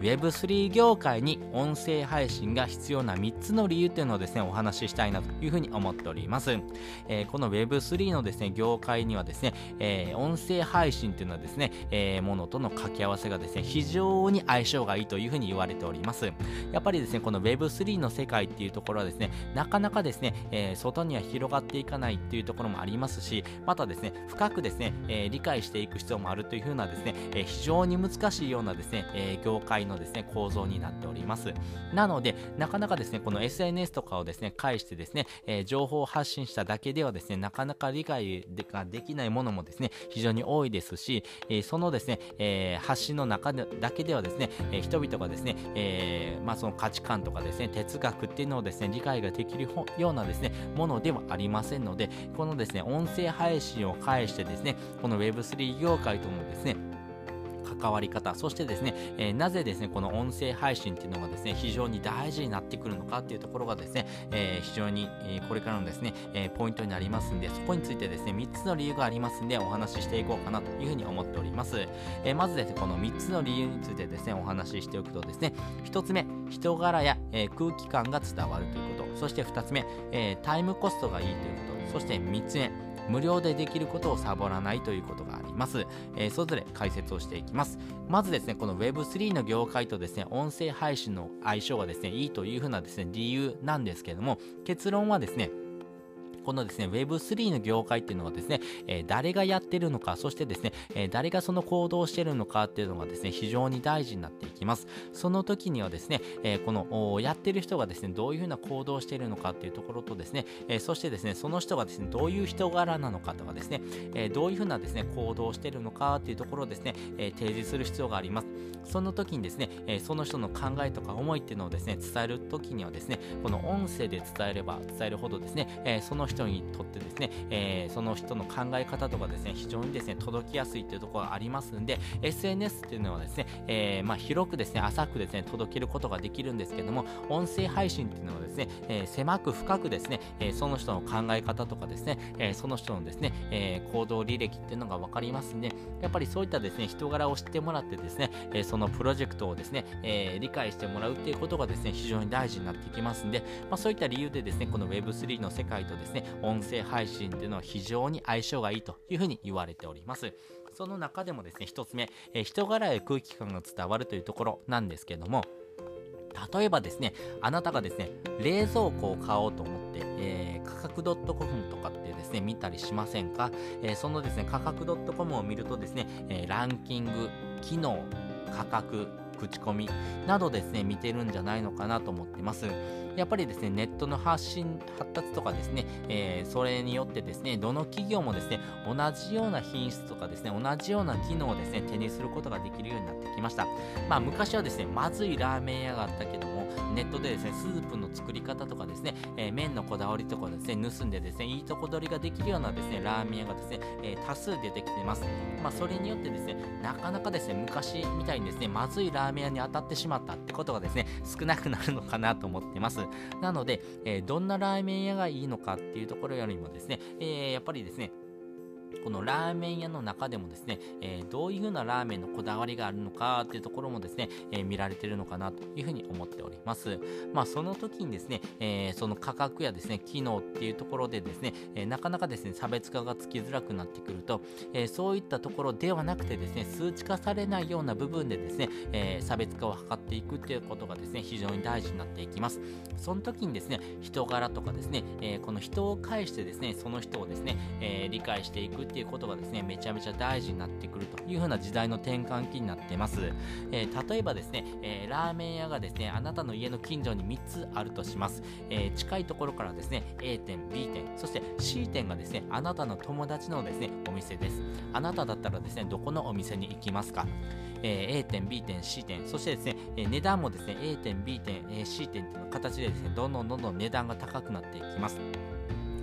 Web3 業界に音声配信が必要な3つの理由というのをですねお話ししたいなというふうに思っております、えー、この Web3 のですね業界にはですね、えー、音声配信というのはですね、えー、ものとの掛け合わせがですね非常に相性がいいというふうに言われております。やっぱりですねこの Web3 の世界っていうところはですねなかなかですね、え外には広がっていかないっていうところもありますしまたですね深くですね、え理解していく必要もあるというふうなですね、え非常に難しいようなですね、え業界ののですね、構造になっております。なので、なかなかですね、この SNS とかをですね、介してですね、え情報を発信しただけではですね、なかなか理解ができないものもですね、非常に多いですし、えそのですね、え発信の中でだけではですね、え人々がですね、えまあ、その価値観とかですね、哲学っていうのをですね、理解ができるようなですね、ものではありませんので、このですね、音声配信を介してですね、この Web3 業界とのですね、関わり方、そしてですね、えー、なぜですね、この音声配信っていうのがですね、非常に大事になってくるのかっていうところがですね、えー、非常に、えこれからのですね、えポイントになりますんで、そこについてですね、3つの理由がありますんで、お話ししていこうかなというふうに思っております。えまずですね、この3つの理由についてですね、お話ししておくとですね、1つ目、人柄や、え空気感が伝わるということ、そして2つ目、えタイムコストがいいということ、そして3つ目、無料でできることをサボらないということがあります。えー、それぞれ解説をしていきます。まずですね、この Web3 の業界とですね、音声配信の相性がですね、いいというふうなですね、理由なんですけども、結論はですね、このですね、Web3 の業界っていうのはですね、えー、誰がやってるのか、そしてですね、えー、誰がその行動をしてるのかっていうのがですね、非常に大事になっていきます。その時にはですね、えー、このやってる人がですね、どういうふうな行動をしてるのかっていうところとですね、えそしてですね、その人がですね、どういう人柄なのかとかですね、えどういうふうなですね、行動をしてるのかっていうところをですね、え提示する必要があります。その時にですね、えその人の考えとか思いっていうのをですね、伝える時にはですね、この音声で伝えれば伝えるほどですね、えその人人にとってですね、えー、その人の考え方とかですね、非常にですね、届きやすいというところがありますんで、SNS っていうのはですね、えー、まあ、広くですね、浅くですね、届けることができるんですけども、音声配信っていうのはですね、えー、狭く深くですね、えその人の考え方とかですね、えその人のですね、え行動履歴っていうのが分かりますんで、やっぱりそういったですね、人柄を知ってもらってですね、えそのプロジェクトをですね、え理解してもらうっていうことがですね、非常に大事になってきますんで、まあ、そういった理由でですね、この Web3 の世界とですね、音声配信っていうのは非常に相性がいいというふうに言われております。その中でもですね、一つ目、え人柄や空気感が伝わるというところなんですけども、例えばですね、あなたがですね、冷蔵庫を買おうと思って、えー、価格 .com とかってですね、見たりしませんか、えー、そのですね、価格 .com を見るとですね、えー、ランキング、機能、価格、口コミなどですね、見てるんじゃないのかなと思ってます。やっぱりですね、ネットの発信、発達とかですね、えー、それによってですね、どの企業もですね、同じような品質とかですね、同じような機能をですね、手にすることができるようになってきました。まあ、昔はですね、まずいラーメン屋があったけども、ネットでですね、スープの作り方とかですね、えー、麺のこだわりとかですね、盗んでですね、いいとこ取りができるようなですね、ラーメン屋がですね、えー、多数出てきています。まあ、それによってですね、なかなかですね、昔みたいにですね、まずいラーメン屋に当たってしまったってことがですね、少なくなるのかなと思ってます。なので、え、どんなラーメン屋がいいのかっていうところよりもですね、え、やっぱりですね、このラーメン屋の中でもですね、えー、どういう風なラーメンのこだわりがあるのかっていうところもですね、えー、見られてるのかなというふうに思っております。まあ、その時にですね、えー、その価格やですね、機能っていうところでですね、えなかなかですね、差別化がつきづらくなってくると、えそういったところではなくてですね、数値化されないような部分でですね、え差別化を図っていくっていうことがですね、非常に大事になっていきます。その時にですね、人柄とかですね、えこの人を介してですね、その人をですね、え理解していくっていうことがですね、めちゃめちゃ大事になってくるという風な時代の転換期になってます。えー、例えばですね、えー、ラーメン屋がですね、あなたの家の近所に3つあるとします。えー、近いところからですね、A 店、B 店、そして C 店がですね、あなたの友達のですね、お店です。あなただったらですね、どこのお店に行きますか？えー、A 店、B 店、C 店、そしてですね、えー、値段もですね、A 店、B 店、えー、C 店っていう形でですね、どんどんどんどん値段が高くなっていきます。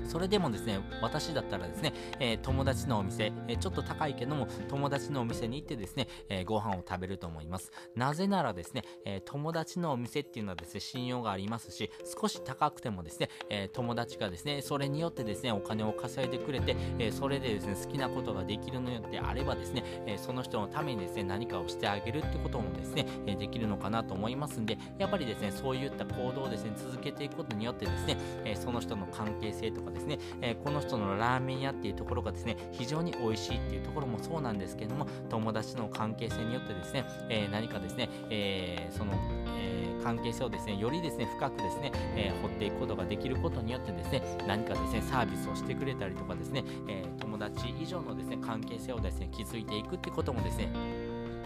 それでもですね、私だったらですね、えー、友達のお店、えー、ちょっと高いけども、友達のお店に行ってですね、えー、ご飯を食べると思います。なぜならですね、え友達のお店っていうのはですね、信用がありますし、少し高くてもですね、え友達がですね、それによってですね、お金を稼いでくれて、えそれでですね、好きなことができるのであればですね、えその人のためにですね、何かをしてあげるってこともですね、えできるのかなと思いますんで、やっぱりですね、そういった行動をですね、続けていくことによってですね、えその人の関係性とかですね、えこの人のラーメン屋っていうところがですね、非常に美味しいっていうところもそうなんですけれども、友達の関係性によってですね、え何かですね、えその、え関係性をですね、よりですね、深くですね、え掘っていくことができることによってですね、何かですね、サービスをしてくれたりとかですね、え友達以上のですね、関係性をですね、築いていくってこともですね、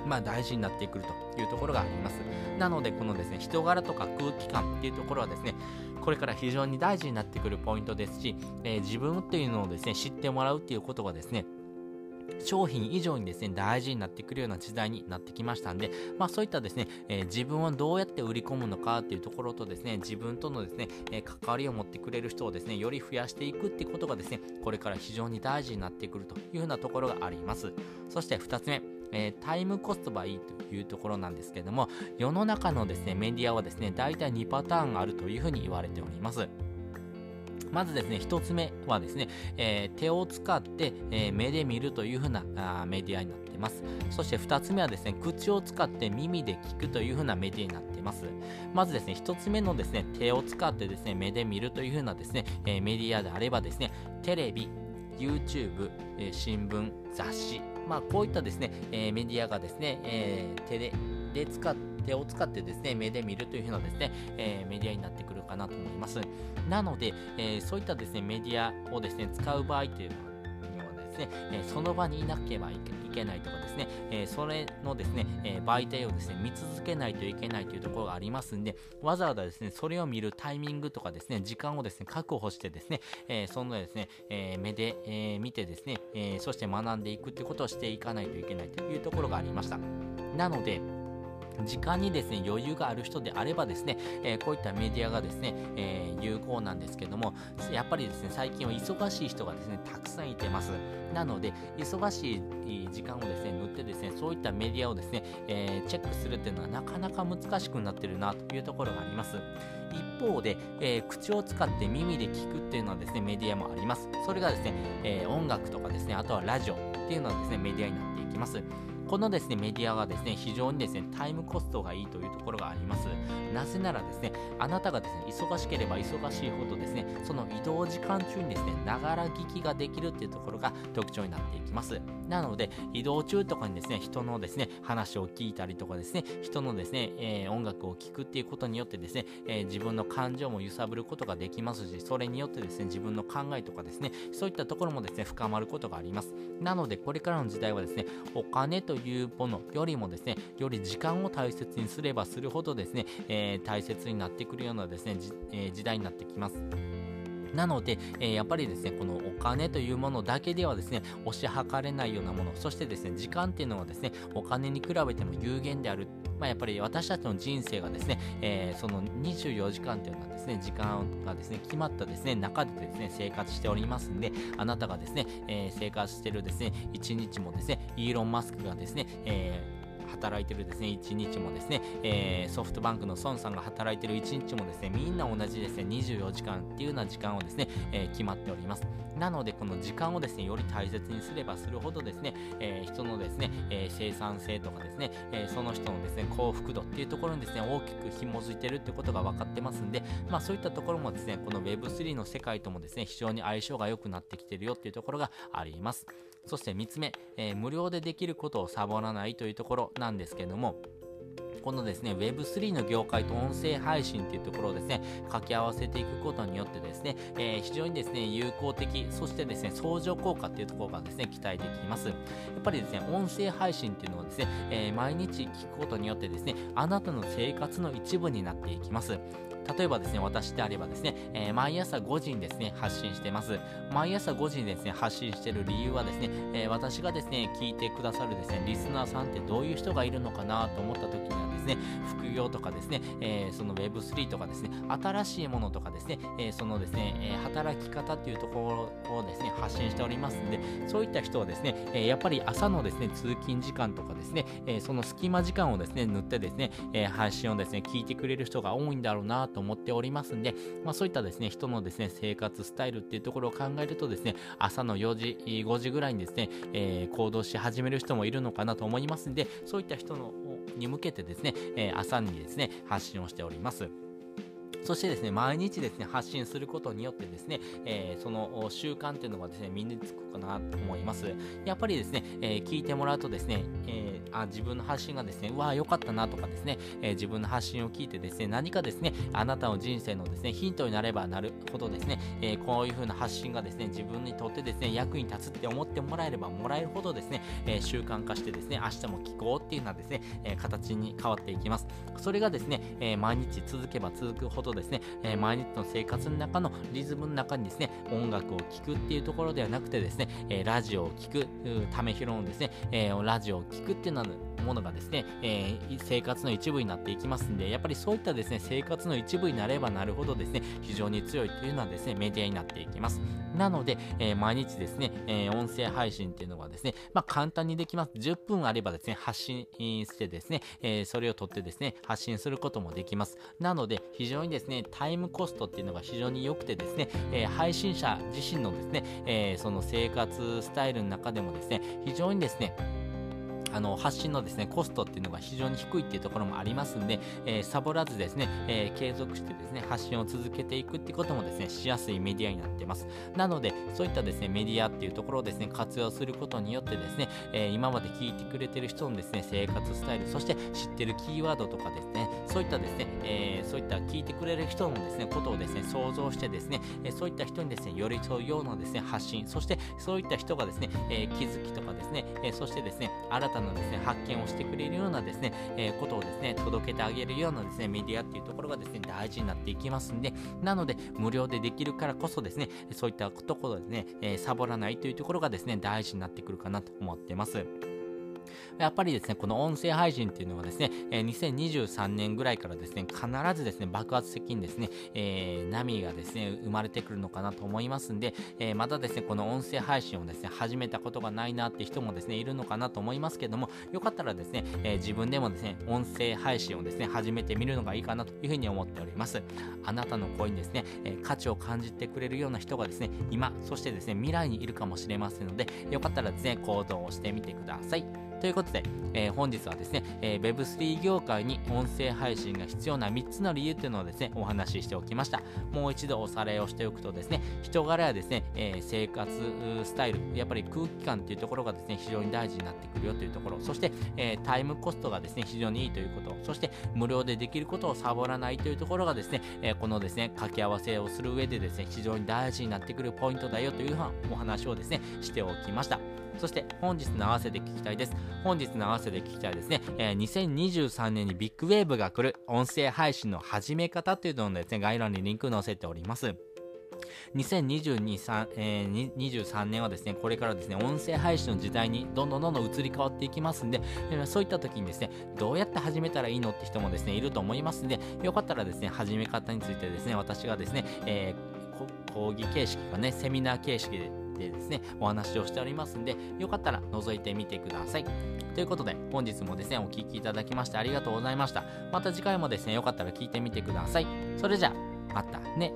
まあ、大事になってくるというところがあります。なので、このですね、人柄とか空気感っていうところはですね、これから非常に大事になってくるポイントですし、えー、自分っていうのをですね、知ってもらうっていうことがですね、商品以上にですね、大事になってくるような時代になってきましたんで、まあそういったですね、えー、自分をどうやって売り込むのかっていうところとですね、自分とのですね、えー、関わりを持ってくれる人をですね、より増やしていくってことがですね、これから非常に大事になってくるというようなところがあります。そして2つ目、えー、タイムコストはいいというところなんですけども、世の中のですね、メディアはですね、大体2パターンあるというふうに言われております。まずですね、一つ目はですね、えー、手を使って、えー、目で見るというふうなあメディアになっています。そして二つ目はですね、口を使って耳で聞くというふうなメディアになっています。まずですね、一つ目のですね、手を使ってですね、目で見るというふうなですね、えー、メディアであればですね、テレビ、YouTube、え新聞、雑誌、まあ、こういったですね、えメディアがですね、え手でで使って手を使ってですね、目で見るというふうなですね、えー、メディアになってくるかなと思います。なので、えー、そういったですね、メディアをですね、使う場合というのはですね、えその場にいなければいけないとかですね、えそれのですね、え媒体をですね、見続けないといけないというところがありますんで、わざわざですね、それを見るタイミングとかですね、時間をですね、確保してですね、えそのですね、え目で、え見てですね、えそして学んでいくってことをしていかないといけないというところがありました。なので、時間にですね、余裕がある人であればですね、え、こういったメディアがですね、え、有効なんですけども、やっぱりですね、最近は忙しい人がですね、たくさんいてます。なので、忙しい時間をですね、塗ってですね、そういったメディアをですね、えー、チェックするっていうのはなかなか難しくなってるなというところがあります。一方で、えー、口を使って耳で聞くっていうのはですね、メディアもあります。それがですね、えー、音楽とかですね、あとはラジオっていうのはですね、メディアになっていきます。このですね、メディアはですね、非常にですね、タイムコストがいいというところがあります。なぜならですね、あなたがですね、忙しければ忙しいほどですね、その移動時間中にですね、ながら聞きができるっていうところが特徴になっていきます。なので、移動中とかにですね、人のですね、話を聞いたりとかですね、人のですね、えー、音楽を聴くっていうことによってですね、えー、自分の感情も揺さぶることができますし、それによってですね、自分の考えとかですね、そういったところもですね、深まることがあります。なので、これからの時代はですね、お金というものよりもですね、より時間を大切にすればするほどですね、えー、大切になってくるようなですね、え、時代になってきます。なので、えー、やっぱりですね、このお金というものだけではですね、押し量れないようなもの、そしてですね、時間っていうのはですね、お金に比べても有限である。まあ、やっぱり私たちの人生がですね、えー、その24時間というのはですね、時間がですね、決まったですね、中でですね、生活しておりますんで、あなたがですね、えー、生活してるですね、一日もですね、イーロン・マスクがですね、えー働いてるですね、一日もですね、えー、ソフトバンクの孫さんが働いてる一日もですね、みんな同じですね、24時間っていうような時間をですね、えー、決まっております。なので、この時間をですね、より大切にすればするほどですね、えー、人のですね、え生産性とかですね、えその人のですね、幸福度っていうところにですね、大きく紐づいてるってことが分かってますんで、まあそういったところもですね、この Web3 の世界ともですね、非常に相性が良くなってきてるよっていうところがあります。そして3つ目、えー、無料でできることをサボらないというところなんですけども、このですね、Web3 の業界と音声配信っていうところをですね、掛け合わせていくことによってですね、えー、非常にですね、有効的、そしてですね、相乗効果っていうところがですね、期待できます。やっぱりですね、音声配信っていうのはですね、えー、毎日聞くことによってですね、あなたの生活の一部になっていきます。例えばですね、私であればですね、えー、毎朝5時にですね、発信してます。毎朝5時にですね、発信してる理由はですね、えー、私がですね、聞いてくださるですね、リスナーさんってどういう人がいるのかなと思った時にはですね、副業とかですね、えー、その Web3 とかですね、新しいものとかですね、え、そのですね、え働き方っていうところをですね、発信しておりますんで、そういった人はですね、えやっぱり朝のですね、通勤時間とかですね、えその隙間時間をですね、塗ってですね、え配信をですね、聞いてくれる人が多いんだろうなと思っておりますんで、まあ、そういったですね、人のですね、生活スタイルっていうところを考えるとですね、朝の4時、5時ぐらいにですね、えー、行動し始める人もいるのかなと思いますんで、そういった人のに向けてですね、えー、朝にですね、発信をしております。そしてですね、毎日ですね、発信することによってですね、えー、その習慣っていうのがですね、身につくかなと思います。やっぱりですね、えー、聞いてもらうとですね、えー、あ自分の発信がですね、うわあ、良かったなとかですね、え自分の発信を聞いてですね、何かですね、あなたの人生のですね、ヒントになればなるほどですね、えこういう風な発信がですね、自分にとってですね、役に立つって思ってもらえればもらえるほどですね、え習慣化してですね、明日も聞こうっていうのはですね、え形に変わっていきます。それがですね、え毎日続けば続くほどですね、え毎日の生活の中のリズムの中にですね、音楽を聴くっていうところではなくてですね、えラジオを聴く、ためひろのですね、えラジオを聴くっていうのはものがですね、えー、生活の一部になっていきますんで、やっぱりそういったですね、生活の一部になればなるほどですね、非常に強いというのはですね、メディアになっていきます。なので、えー、毎日ですね、えー、音声配信っていうのはですね、まあ、簡単にできます。10分あればですね、発信してですね、えー、それを取ってですね、発信することもできます。なので、非常にですね、タイムコストっていうのが非常に良くてですね、え配信者自身のですね、えその生活スタイルの中でもですね、非常にですね、あの発信のですねコストっていうのが非常に低いっていうところもありますんで、えー、サボらずですね、えー、継続してですね発信を続けていくってこともですねしやすいメディアになってます。なのでそういったですねメディアっていうところをですね活用することによってですね、えー、今まで聞いてくれてる人のですね生活スタイルそして知ってるキーワードとかですねそういったですね、えそういった聞いてくれる人のですねことをですね想像してですね、えそういった人にですね寄り添うようなですね発信そしてそういった人がですね、え気づきとかですね、えそしてですね新たなのですね、発見をしてくれるようなですね、えー、ことをですね、届けてあげるようなですね、メディアっていうところがですね、大事になっていきますんで、なので、無料でできるからこそですね、そういったところですね、えー、サボらないというところがですね、大事になってくるかなと思ってます。やっぱりですね、この音声配信っていうのはですね、え、2023年ぐらいからですね、必ずですね、爆発的にですね、えー、波がですね、生まれてくるのかなと思いますんで、えー、またですね、この音声配信をですね、始めたことがないなって人もですね、いるのかなと思いますけども、よかったらですね、え自分でもですね、音声配信をですね、始めてみるのがいいかなというふうに思っております。あなたの声にですね、え価値を感じてくれるような人がですね、今、そしてですね、未来にいるかもしれませんので、よかったらですね、行動をしてみてください。ということで、えー、本日はですね、えー、Web3 業界に音声配信が必要な3つの理由というのをですね、お話ししておきました。もう一度おさらいをしておくとですね、人柄やですね、えー、生活スタイル、やっぱり空気感というところがですね、非常に大事になってくるよというところ、そして、えタイムコストがですね、非常にいいということ、そして無料でできることをサボらないというところがですね、えこのですね、掛け合わせをする上でですね、非常に大事になってくるポイントだよというお話をですね、しておきました。そして本日の合わせで聞きたいです。本日の合わせで聞きたいですね、えー、2023年にビッグウェーブが来る音声配信の始め方というのをですね、概要欄にリンク載せております。2023えー、23年はですね、これからですね、音声配信の時代にどんどんどんどん移り変わっていきますんで、そういった時にですね、どうやって始めたらいいのって人もですね、いると思いますんで、よかったらですね、始め方についてですね、私がですね、えー、講義形式かね、セミナー形式ででですね、お話をしておりますんで、よかったら覗いてみてください。ということで、本日もですね、お聴きいただきましてありがとうございました。また次回もですね、よかったら聞いてみてください。それじゃあ、またね。